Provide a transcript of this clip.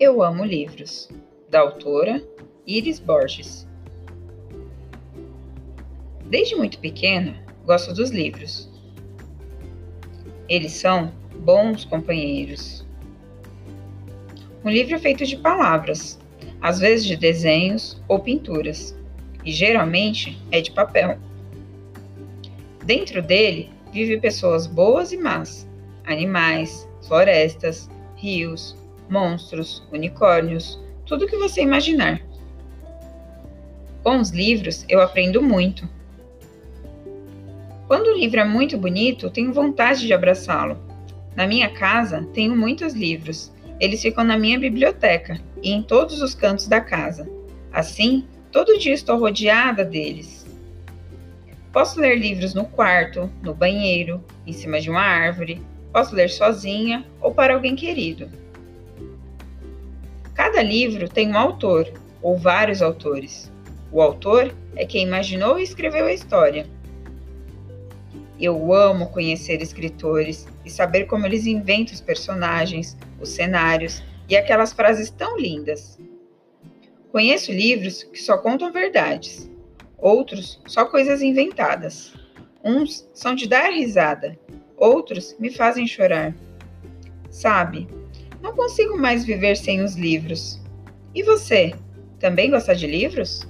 Eu amo livros, da autora Iris Borges. Desde muito pequena, gosto dos livros. Eles são bons companheiros. Um livro é feito de palavras, às vezes de desenhos ou pinturas, e geralmente é de papel. Dentro dele vivem pessoas boas e más, animais, florestas, rios, monstros, unicórnios, tudo que você imaginar. Com os livros eu aprendo muito. Quando o livro é muito bonito, tenho vontade de abraçá-lo. Na minha casa tenho muitos livros. Eles ficam na minha biblioteca e em todos os cantos da casa. Assim, todo dia estou rodeada deles. Posso ler livros no quarto, no banheiro, em cima de uma árvore. Posso ler sozinha ou para alguém querido. Cada livro tem um autor ou vários autores. O autor é quem imaginou e escreveu a história. Eu amo conhecer escritores e saber como eles inventam os personagens, os cenários e aquelas frases tão lindas. Conheço livros que só contam verdades, outros só coisas inventadas. Uns são de dar risada, outros me fazem chorar. Sabe, não consigo mais viver sem os livros. E você, também gosta de livros?